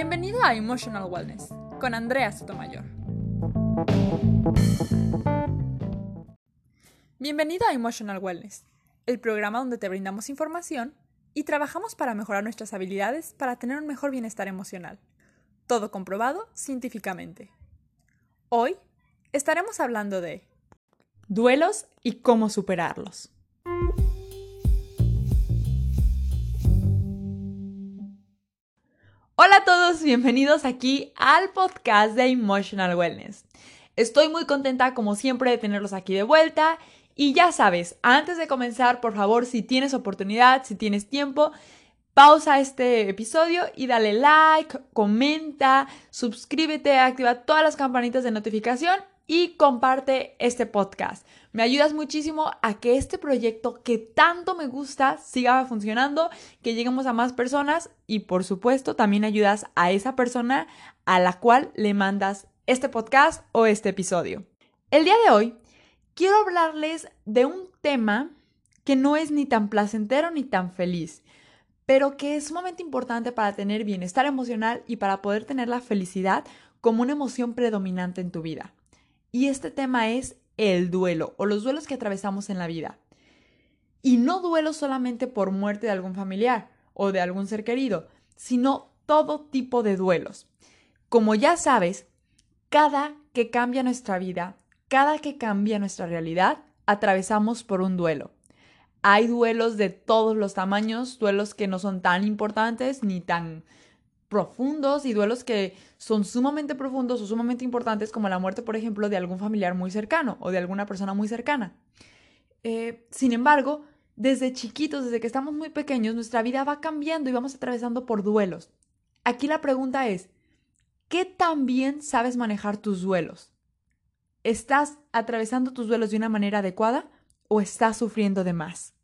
Bienvenido a Emotional Wellness con Andrea Sotomayor. Bienvenido a Emotional Wellness, el programa donde te brindamos información y trabajamos para mejorar nuestras habilidades para tener un mejor bienestar emocional. Todo comprobado científicamente. Hoy estaremos hablando de duelos y cómo superarlos. Hola a todos, bienvenidos aquí al podcast de Emotional Wellness. Estoy muy contenta como siempre de tenerlos aquí de vuelta y ya sabes, antes de comenzar, por favor, si tienes oportunidad, si tienes tiempo, pausa este episodio y dale like, comenta, suscríbete, activa todas las campanitas de notificación y comparte este podcast. Me ayudas muchísimo a que este proyecto que tanto me gusta siga funcionando, que lleguemos a más personas y por supuesto también ayudas a esa persona a la cual le mandas este podcast o este episodio. El día de hoy quiero hablarles de un tema que no es ni tan placentero ni tan feliz, pero que es sumamente importante para tener bienestar emocional y para poder tener la felicidad como una emoción predominante en tu vida. Y este tema es el duelo o los duelos que atravesamos en la vida. Y no duelo solamente por muerte de algún familiar o de algún ser querido, sino todo tipo de duelos. Como ya sabes, cada que cambia nuestra vida, cada que cambia nuestra realidad, atravesamos por un duelo. Hay duelos de todos los tamaños, duelos que no son tan importantes ni tan profundos y duelos que son sumamente profundos o sumamente importantes como la muerte, por ejemplo, de algún familiar muy cercano o de alguna persona muy cercana. Eh, sin embargo, desde chiquitos, desde que estamos muy pequeños, nuestra vida va cambiando y vamos atravesando por duelos. Aquí la pregunta es, ¿qué tan bien sabes manejar tus duelos? ¿Estás atravesando tus duelos de una manera adecuada o estás sufriendo de más?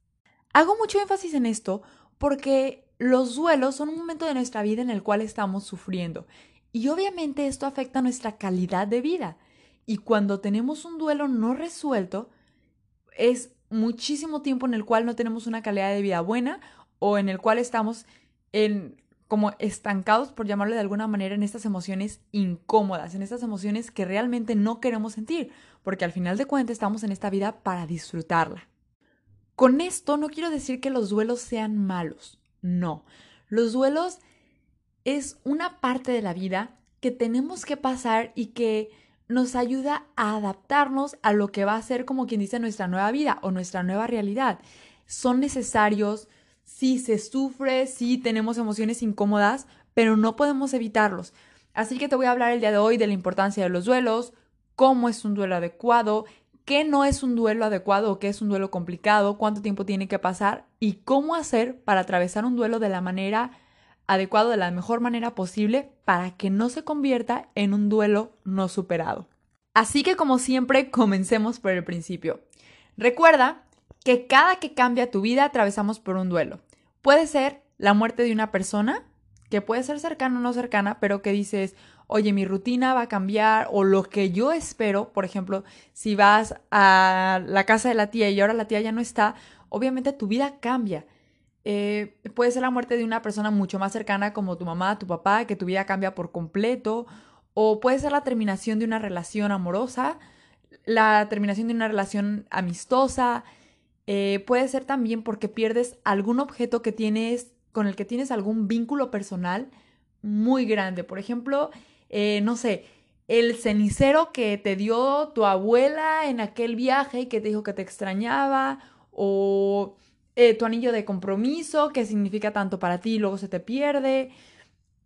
Hago mucho énfasis en esto porque los duelos son un momento de nuestra vida en el cual estamos sufriendo y obviamente esto afecta nuestra calidad de vida. Y cuando tenemos un duelo no resuelto, es muchísimo tiempo en el cual no tenemos una calidad de vida buena o en el cual estamos en como estancados, por llamarlo de alguna manera, en estas emociones incómodas, en estas emociones que realmente no queremos sentir, porque al final de cuentas estamos en esta vida para disfrutarla. Con esto no quiero decir que los duelos sean malos, no. Los duelos es una parte de la vida que tenemos que pasar y que nos ayuda a adaptarnos a lo que va a ser como quien dice nuestra nueva vida o nuestra nueva realidad. Son necesarios, si se sufre, si tenemos emociones incómodas, pero no podemos evitarlos. Así que te voy a hablar el día de hoy de la importancia de los duelos, cómo es un duelo adecuado, qué no es un duelo adecuado o qué es un duelo complicado, cuánto tiempo tiene que pasar y cómo hacer para atravesar un duelo de la manera adecuada, de la mejor manera posible, para que no se convierta en un duelo no superado. Así que como siempre, comencemos por el principio. Recuerda que cada que cambia tu vida atravesamos por un duelo. Puede ser la muerte de una persona, que puede ser cercana o no cercana, pero que dices, oye, mi rutina va a cambiar o lo que yo espero, por ejemplo, si vas a la casa de la tía y ahora la tía ya no está, obviamente tu vida cambia. Eh, puede ser la muerte de una persona mucho más cercana como tu mamá, tu papá, que tu vida cambia por completo, o puede ser la terminación de una relación amorosa, la terminación de una relación amistosa, eh, puede ser también porque pierdes algún objeto que tienes, con el que tienes algún vínculo personal muy grande. Por ejemplo, eh, no sé, el cenicero que te dio tu abuela en aquel viaje y que te dijo que te extrañaba, o eh, tu anillo de compromiso que significa tanto para ti y luego se te pierde.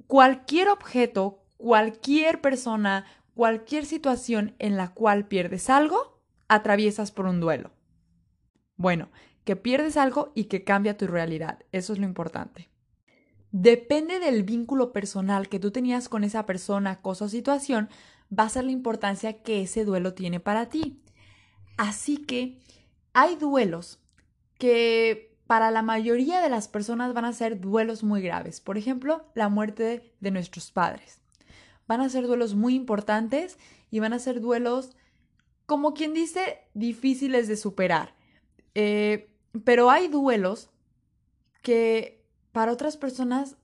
Cualquier objeto, cualquier persona, cualquier situación en la cual pierdes algo, atraviesas por un duelo. Bueno, que pierdes algo y que cambia tu realidad. Eso es lo importante. Depende del vínculo personal que tú tenías con esa persona, cosa o situación, va a ser la importancia que ese duelo tiene para ti. Así que hay duelos que para la mayoría de las personas van a ser duelos muy graves. Por ejemplo, la muerte de nuestros padres. Van a ser duelos muy importantes y van a ser duelos, como quien dice, difíciles de superar. Eh, pero hay duelos que para otras personas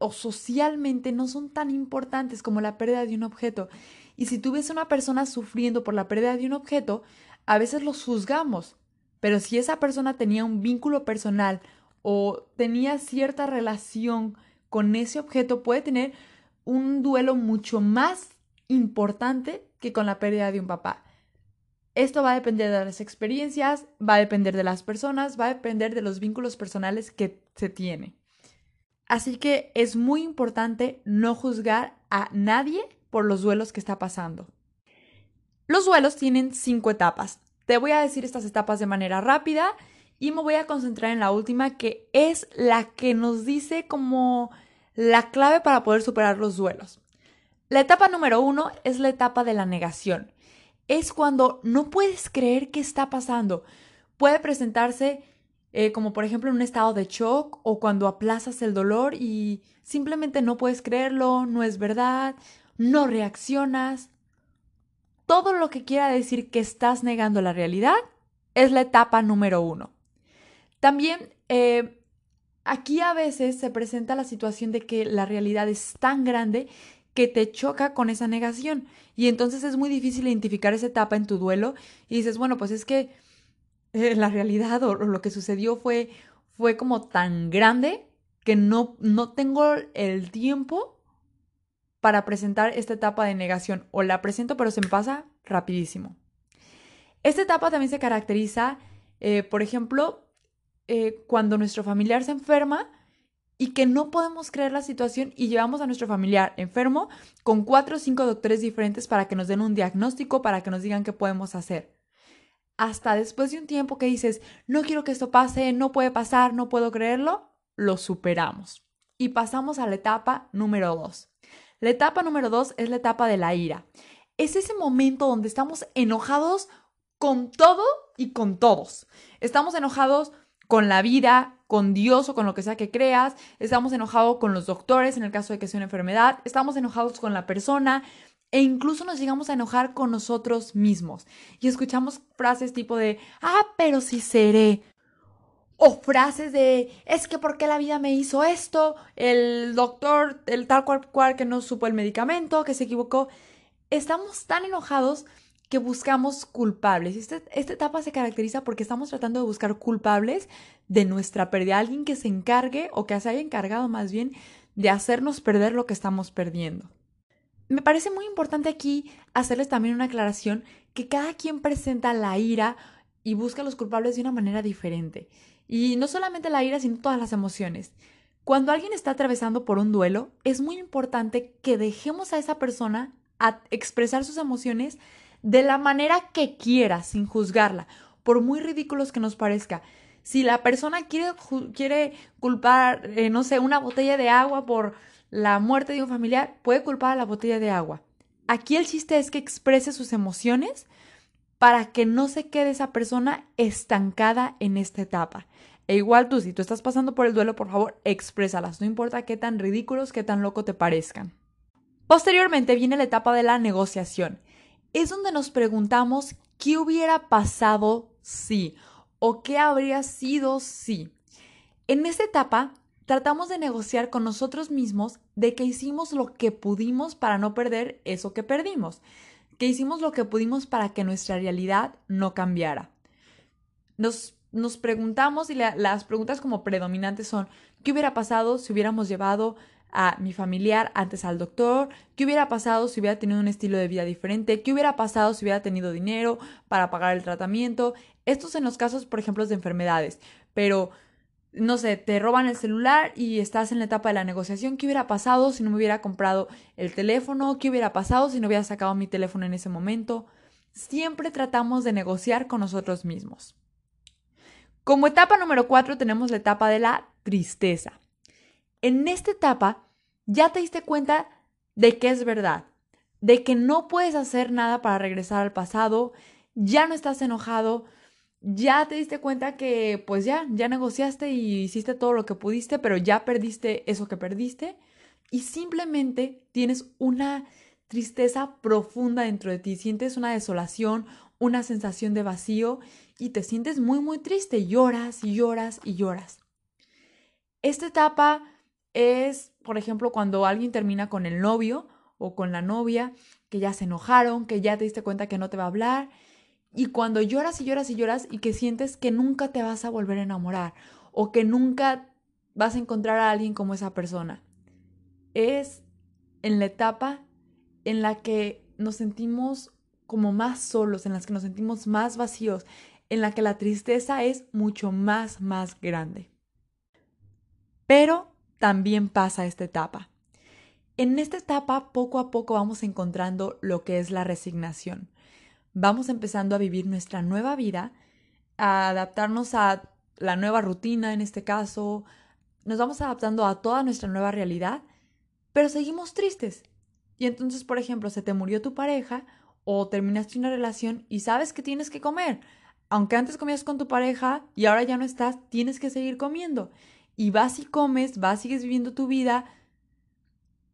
o socialmente no son tan importantes como la pérdida de un objeto. Y si tú a una persona sufriendo por la pérdida de un objeto, a veces los juzgamos. Pero si esa persona tenía un vínculo personal o tenía cierta relación con ese objeto, puede tener un duelo mucho más importante que con la pérdida de un papá. Esto va a depender de las experiencias, va a depender de las personas, va a depender de los vínculos personales que se tiene. Así que es muy importante no juzgar a nadie por los duelos que está pasando. Los duelos tienen cinco etapas. Te voy a decir estas etapas de manera rápida y me voy a concentrar en la última que es la que nos dice como la clave para poder superar los duelos. La etapa número uno es la etapa de la negación es cuando no puedes creer qué está pasando. Puede presentarse eh, como por ejemplo en un estado de shock o cuando aplazas el dolor y simplemente no puedes creerlo, no es verdad, no reaccionas. Todo lo que quiera decir que estás negando la realidad es la etapa número uno. También eh, aquí a veces se presenta la situación de que la realidad es tan grande que te choca con esa negación. Y entonces es muy difícil identificar esa etapa en tu duelo y dices, bueno, pues es que eh, la realidad o, lo que sucedió fue, fue como tan grande que no, no tengo el tiempo para presentar esta etapa de negación. O la presento, pero se me pasa rapidísimo. Esta etapa también se caracteriza, eh, por ejemplo, eh, cuando nuestro familiar se enferma y que no podemos creer la situación y llevamos a nuestro familiar enfermo con cuatro o cinco doctores diferentes para que nos den un diagnóstico, para que nos digan qué podemos hacer. Hasta después de un tiempo que dices, no quiero que esto pase, no puede pasar, no puedo creerlo, lo superamos. Y pasamos a la etapa número dos. La etapa número dos es la etapa de la ira. Es ese momento donde estamos enojados con todo y con todos. Estamos enojados con la vida, con Dios o con lo que sea que creas, estamos enojados con los doctores en el caso de que sea una enfermedad, estamos enojados con la persona e incluso nos llegamos a enojar con nosotros mismos. Y escuchamos frases tipo de, ah, pero si seré. O frases de, es que ¿por qué la vida me hizo esto? El doctor, el tal cual, cual que no supo el medicamento, que se equivocó. Estamos tan enojados que buscamos culpables. Este, esta etapa se caracteriza porque estamos tratando de buscar culpables de nuestra pérdida, alguien que se encargue o que se haya encargado más bien de hacernos perder lo que estamos perdiendo. Me parece muy importante aquí hacerles también una aclaración que cada quien presenta la ira y busca a los culpables de una manera diferente. Y no solamente la ira, sino todas las emociones. Cuando alguien está atravesando por un duelo, es muy importante que dejemos a esa persona a expresar sus emociones de la manera que quiera, sin juzgarla, por muy ridículos que nos parezca. Si la persona quiere, quiere culpar, eh, no sé, una botella de agua por la muerte de un familiar, puede culpar a la botella de agua. Aquí el chiste es que exprese sus emociones para que no se quede esa persona estancada en esta etapa. E igual tú, si tú estás pasando por el duelo, por favor, exprésalas, no importa qué tan ridículos, qué tan loco te parezcan. Posteriormente viene la etapa de la negociación es donde nos preguntamos qué hubiera pasado si o qué habría sido si. En esta etapa tratamos de negociar con nosotros mismos de que hicimos lo que pudimos para no perder eso que perdimos, que hicimos lo que pudimos para que nuestra realidad no cambiara. Nos, nos preguntamos y las preguntas como predominantes son, ¿qué hubiera pasado si hubiéramos llevado a mi familiar antes al doctor, qué hubiera pasado si hubiera tenido un estilo de vida diferente, qué hubiera pasado si hubiera tenido dinero para pagar el tratamiento. Estos en los casos, por ejemplo, de enfermedades, pero no sé, te roban el celular y estás en la etapa de la negociación, ¿qué hubiera pasado si no me hubiera comprado el teléfono? ¿Qué hubiera pasado si no hubiera sacado mi teléfono en ese momento? Siempre tratamos de negociar con nosotros mismos. Como etapa número cuatro tenemos la etapa de la tristeza. En esta etapa ya te diste cuenta de que es verdad, de que no puedes hacer nada para regresar al pasado, ya no estás enojado, ya te diste cuenta que pues ya, ya negociaste y hiciste todo lo que pudiste, pero ya perdiste eso que perdiste y simplemente tienes una tristeza profunda dentro de ti, sientes una desolación, una sensación de vacío y te sientes muy muy triste, lloras y lloras y lloras. Esta etapa es, por ejemplo, cuando alguien termina con el novio o con la novia, que ya se enojaron, que ya te diste cuenta que no te va a hablar, y cuando lloras y lloras y lloras y que sientes que nunca te vas a volver a enamorar o que nunca vas a encontrar a alguien como esa persona. Es en la etapa en la que nos sentimos como más solos, en las que nos sentimos más vacíos, en la que la tristeza es mucho más, más grande. Pero también pasa esta etapa. En esta etapa poco a poco vamos encontrando lo que es la resignación. Vamos empezando a vivir nuestra nueva vida, a adaptarnos a la nueva rutina en este caso, nos vamos adaptando a toda nuestra nueva realidad, pero seguimos tristes. Y entonces, por ejemplo, se te murió tu pareja o terminaste una relación y sabes que tienes que comer. Aunque antes comías con tu pareja y ahora ya no estás, tienes que seguir comiendo. Y vas y comes, vas, sigues viviendo tu vida,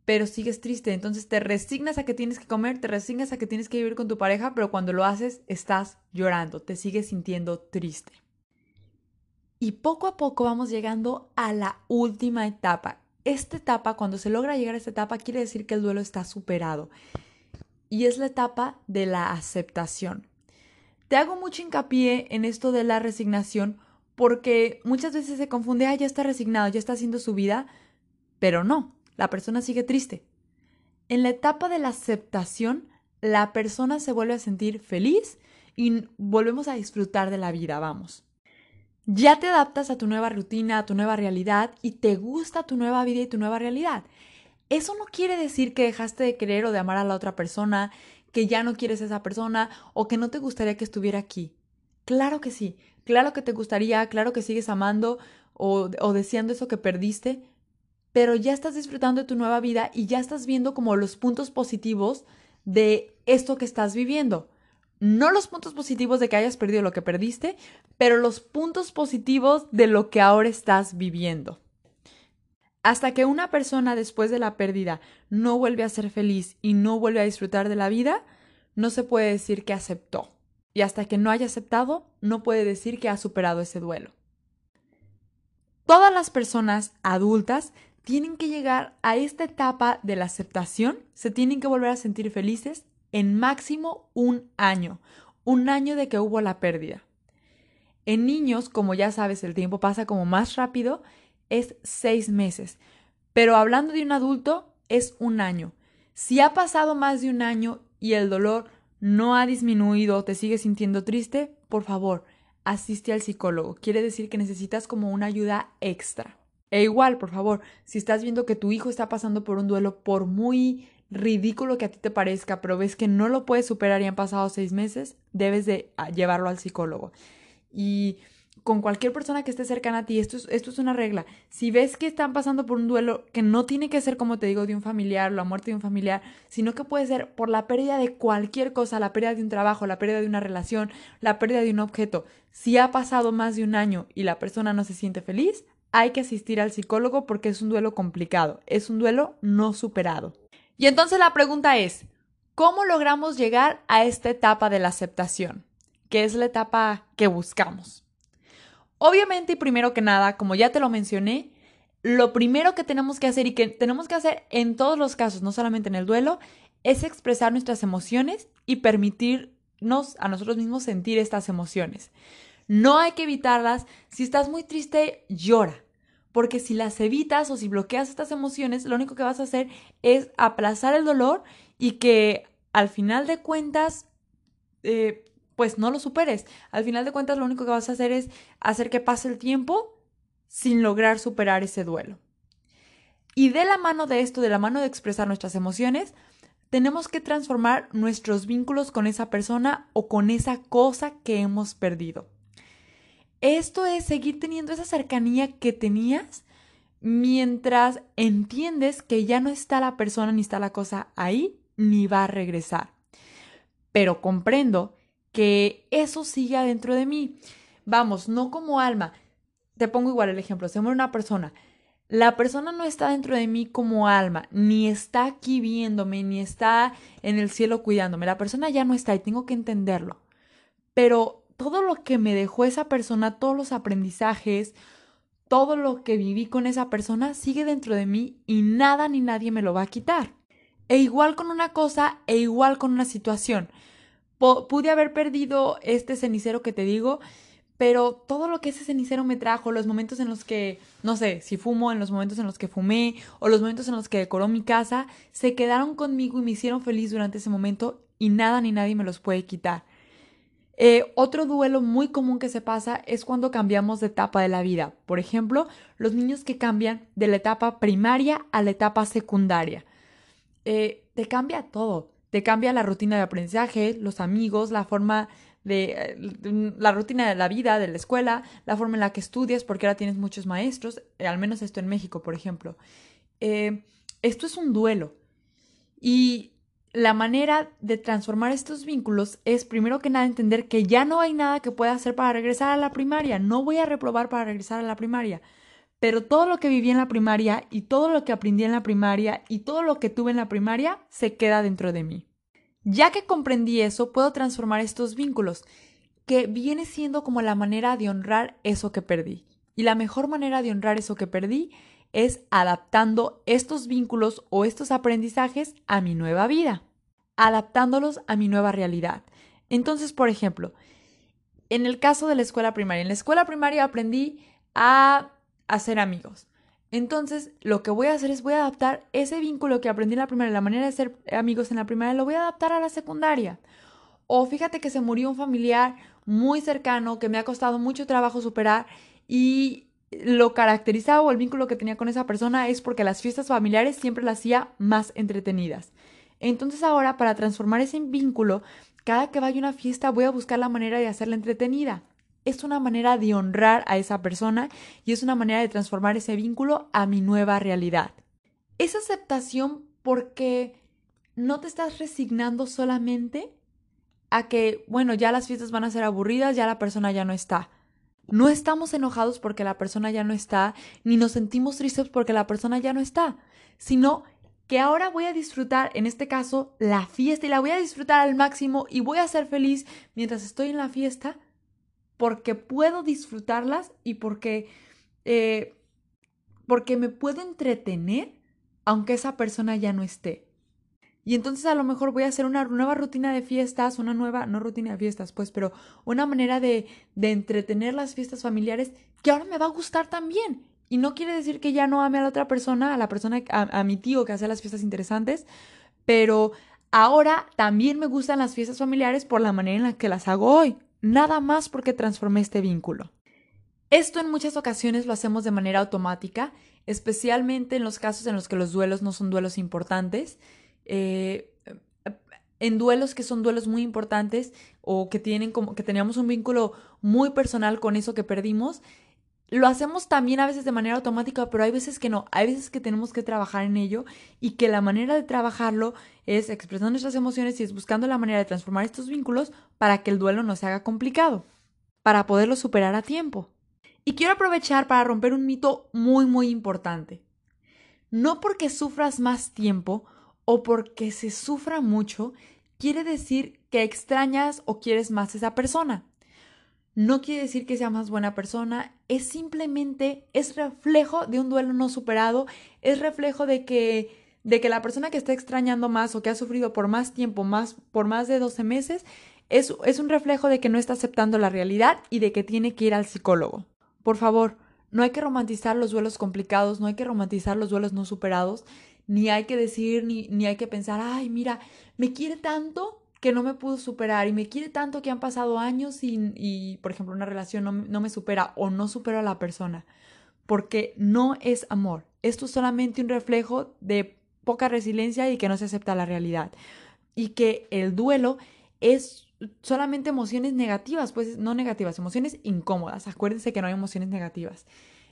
pero sigues triste. Entonces te resignas a que tienes que comer, te resignas a que tienes que vivir con tu pareja, pero cuando lo haces estás llorando, te sigues sintiendo triste. Y poco a poco vamos llegando a la última etapa. Esta etapa, cuando se logra llegar a esta etapa, quiere decir que el duelo está superado. Y es la etapa de la aceptación. Te hago mucho hincapié en esto de la resignación porque muchas veces se confunde, ah, ya está resignado, ya está haciendo su vida, pero no, la persona sigue triste. En la etapa de la aceptación, la persona se vuelve a sentir feliz y volvemos a disfrutar de la vida, vamos. Ya te adaptas a tu nueva rutina, a tu nueva realidad y te gusta tu nueva vida y tu nueva realidad. Eso no quiere decir que dejaste de querer o de amar a la otra persona, que ya no quieres a esa persona o que no te gustaría que estuviera aquí. Claro que sí, claro que te gustaría, claro que sigues amando o, deseando eso que perdiste, pero ya estás disfrutando de tu nueva vida y ya estás viendo como los puntos positivos de esto que estás viviendo. No los puntos positivos de que hayas perdido lo que perdiste, pero los puntos positivos de lo que ahora estás viviendo. Hasta que una persona después de la pérdida no vuelve a ser feliz y no vuelve a disfrutar de la vida, no se puede decir que aceptó. Y hasta que no haya aceptado, no puede decir que ha superado ese duelo. Todas las personas adultas tienen que llegar a esta etapa de la aceptación, se tienen que volver a sentir felices en máximo un año, un año de que hubo la pérdida. En niños, como ya sabes, el tiempo pasa como más rápido, es seis meses, pero hablando de un adulto, es un año. Si ha pasado más de un año y el dolor no ha disminuido te sigues sintiendo triste, por favor, asiste al psicólogo. Quiere decir que necesitas como una ayuda extra. E igual, por favor, si estás viendo que tu hijo está pasando por un duelo, por muy ridículo que a ti te parezca, pero ves que no lo puedes superar y han pasado seis meses, debes de ah, llevarlo al psicólogo. Y con cualquier persona que esté cercana a ti, esto es, esto es una regla. Si ves que están pasando por un duelo que no tiene que ser, como te digo, de un familiar, la muerte de un familiar, sino que puede ser por la pérdida de cualquier cosa, la pérdida de un trabajo, la pérdida de una relación, la pérdida de un objeto. Si ha pasado más de un año y la persona no se siente feliz, hay que asistir al psicólogo porque es un duelo complicado, es un duelo no superado. Y entonces la pregunta es, ¿cómo logramos llegar a esta etapa de la aceptación? Que es la etapa que buscamos. Obviamente y primero que nada, como ya te lo mencioné, lo primero que tenemos que hacer y que tenemos que hacer en todos los casos, no solamente en el duelo, es expresar nuestras emociones y permitirnos a nosotros mismos sentir estas emociones. No hay que evitarlas. Si estás muy triste, llora. Porque si las evitas o si bloqueas estas emociones, lo único que vas a hacer es aplazar el dolor y que al final de cuentas, eh, pues no lo superes. Al final de cuentas, lo único que vas a hacer es hacer que pase el tiempo sin lograr superar ese duelo. Y de la mano de esto, de la mano de expresar nuestras emociones, tenemos que transformar nuestros vínculos con esa persona o con esa cosa que hemos perdido. Esto es seguir teniendo esa cercanía que tenías mientras entiendes que ya no está la persona ni está la cosa ahí, ni va a regresar. Pero comprendo que eso sigue adentro de mí. Vamos, no como alma. Te pongo igual el ejemplo, se muere una persona. La persona no está dentro de mí como alma, ni está aquí viéndome, ni está en el cielo cuidándome. La persona ya no está y tengo que entenderlo. Pero todo lo que me dejó esa persona, todos los aprendizajes, todo lo que viví con esa persona sigue dentro de mí y nada ni nadie me lo va a quitar. E igual con una cosa e igual con una situación. Pude haber perdido este cenicero que te digo, pero todo lo que ese cenicero me trajo, los momentos en los que, no sé, si fumo, en los momentos en los que fumé o los momentos en los que decoró mi casa, se quedaron conmigo y me hicieron feliz durante ese momento y nada ni nadie me los puede quitar. Eh, otro duelo muy común que se pasa es cuando cambiamos de etapa de la vida. Por ejemplo, los niños que cambian de la etapa primaria a la etapa secundaria. Eh, te cambia todo. Te cambia la rutina de aprendizaje, los amigos, la forma de eh, la rutina de la vida, de la escuela, la forma en la que estudias, porque ahora tienes muchos maestros, eh, al menos esto en México, por ejemplo. Eh, esto es un duelo. Y la manera de transformar estos vínculos es primero que nada entender que ya no hay nada que pueda hacer para regresar a la primaria. No voy a reprobar para regresar a la primaria. Pero todo lo que viví en la primaria y todo lo que aprendí en la primaria y todo lo que tuve en la primaria se queda dentro de mí. Ya que comprendí eso, puedo transformar estos vínculos, que viene siendo como la manera de honrar eso que perdí. Y la mejor manera de honrar eso que perdí es adaptando estos vínculos o estos aprendizajes a mi nueva vida, adaptándolos a mi nueva realidad. Entonces, por ejemplo, en el caso de la escuela primaria, en la escuela primaria aprendí a hacer amigos. Entonces, lo que voy a hacer es voy a adaptar ese vínculo que aprendí en la primaria, la manera de ser amigos en la primaria, lo voy a adaptar a la secundaria. O fíjate que se murió un familiar muy cercano que me ha costado mucho trabajo superar y lo caracterizaba o el vínculo que tenía con esa persona es porque las fiestas familiares siempre las hacía más entretenidas. Entonces ahora para transformar ese vínculo, cada que vaya a una fiesta voy a buscar la manera de hacerla entretenida es una manera de honrar a esa persona y es una manera de transformar ese vínculo a mi nueva realidad. Es aceptación porque no te estás resignando solamente a que, bueno, ya las fiestas van a ser aburridas, ya la persona ya no está. No estamos enojados porque la persona ya no está, ni nos sentimos tristes porque la persona ya no está, sino que ahora voy a disfrutar, en este caso, la fiesta y la voy a disfrutar al máximo y voy a ser feliz mientras estoy en la fiesta porque puedo disfrutarlas y porque, eh, porque me puedo entretener aunque esa persona ya no esté. Y entonces a lo mejor voy a hacer una nueva rutina de fiestas, una nueva, no rutina de fiestas, pues, pero una manera de, de entretener las fiestas familiares que ahora me va a gustar también. Y no quiere decir que ya no ame a la otra persona, a la persona, a, a mi tío que hace las fiestas interesantes, pero ahora también me gustan las fiestas familiares por la manera en la que las hago hoy nada más porque transformé este vínculo. Esto en muchas ocasiones lo hacemos de manera automática, especialmente en los casos en los que los duelos no son duelos importantes. Eh, en duelos que son duelos muy importantes o que tienen como que teníamos un vínculo muy personal con eso que perdimos, lo hacemos también a veces de manera automática, pero hay veces que no, hay veces que tenemos que trabajar en ello y que la manera de trabajarlo es expresando nuestras emociones y es buscando la manera de transformar estos vínculos para que el duelo no se haga complicado, para poderlo superar a tiempo. Y quiero aprovechar para romper un mito muy, muy importante. No porque sufras más tiempo o porque se sufra mucho, quiere decir que extrañas o quieres más a esa persona no quiere decir que sea más buena persona, es simplemente, es reflejo de un duelo no superado, es reflejo de que, de que la persona que está extrañando más o que ha sufrido por más tiempo, más, por más de 12 meses, es, es un reflejo de que no está aceptando la realidad y de que tiene que ir al psicólogo. Por favor, no hay que romantizar los duelos complicados, no hay que romantizar los duelos no superados, ni hay que decir, ni, ni hay que pensar, ay, mira, me quiere tanto que no me pudo superar y me quiere tanto que han pasado años y, por ejemplo, una relación no, me supera o no supera a la persona, porque no es amor. Esto es solamente un reflejo de poca resiliencia y que no se acepta la realidad. Y que el duelo es solamente emociones negativas, pues no negativas, emociones incómodas. Acuérdense que no hay emociones negativas.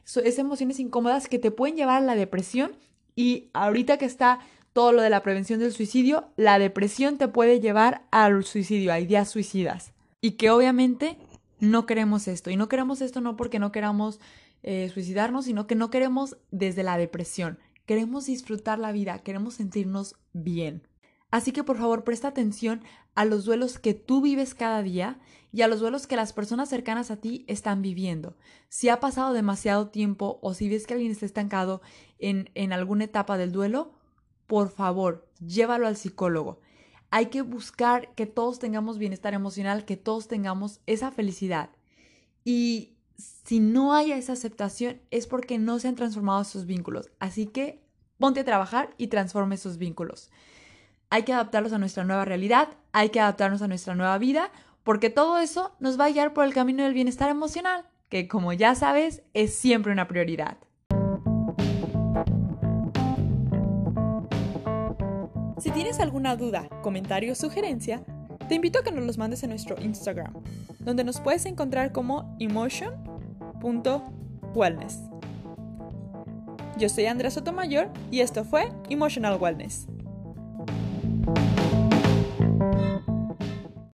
es emociones incómodas que te pueden llevar a la depresión y ahorita que está todo lo de la prevención del suicidio, la depresión te puede llevar al suicidio, a ideas suicidas. Y que obviamente no queremos esto. Y no queremos esto no porque no queramos eh, suicidarnos, sino que no queremos desde la depresión. Queremos disfrutar la vida, queremos sentirnos bien. Así que por favor presta atención a los duelos que tú vives cada día y a los duelos que las personas cercanas a ti están viviendo. Si ha pasado demasiado tiempo o si ves que alguien está estancado en, en alguna etapa del duelo, por favor, llévalo al psicólogo. Hay que buscar que todos tengamos bienestar emocional, que todos tengamos esa felicidad. Y si no hay esa aceptación es porque no se han transformado esos vínculos. Así que ponte a trabajar y transforme esos vínculos. Hay que adaptarlos a nuestra nueva realidad, hay que adaptarnos a nuestra nueva vida, porque todo eso nos va a guiar por el camino del bienestar emocional, que como ya sabes es siempre una prioridad. Si tienes alguna duda, comentario o sugerencia, te invito a que nos los mandes en nuestro Instagram, donde nos puedes encontrar como emotion.wellness. Yo soy Andrea Sotomayor y esto fue Emotional Wellness.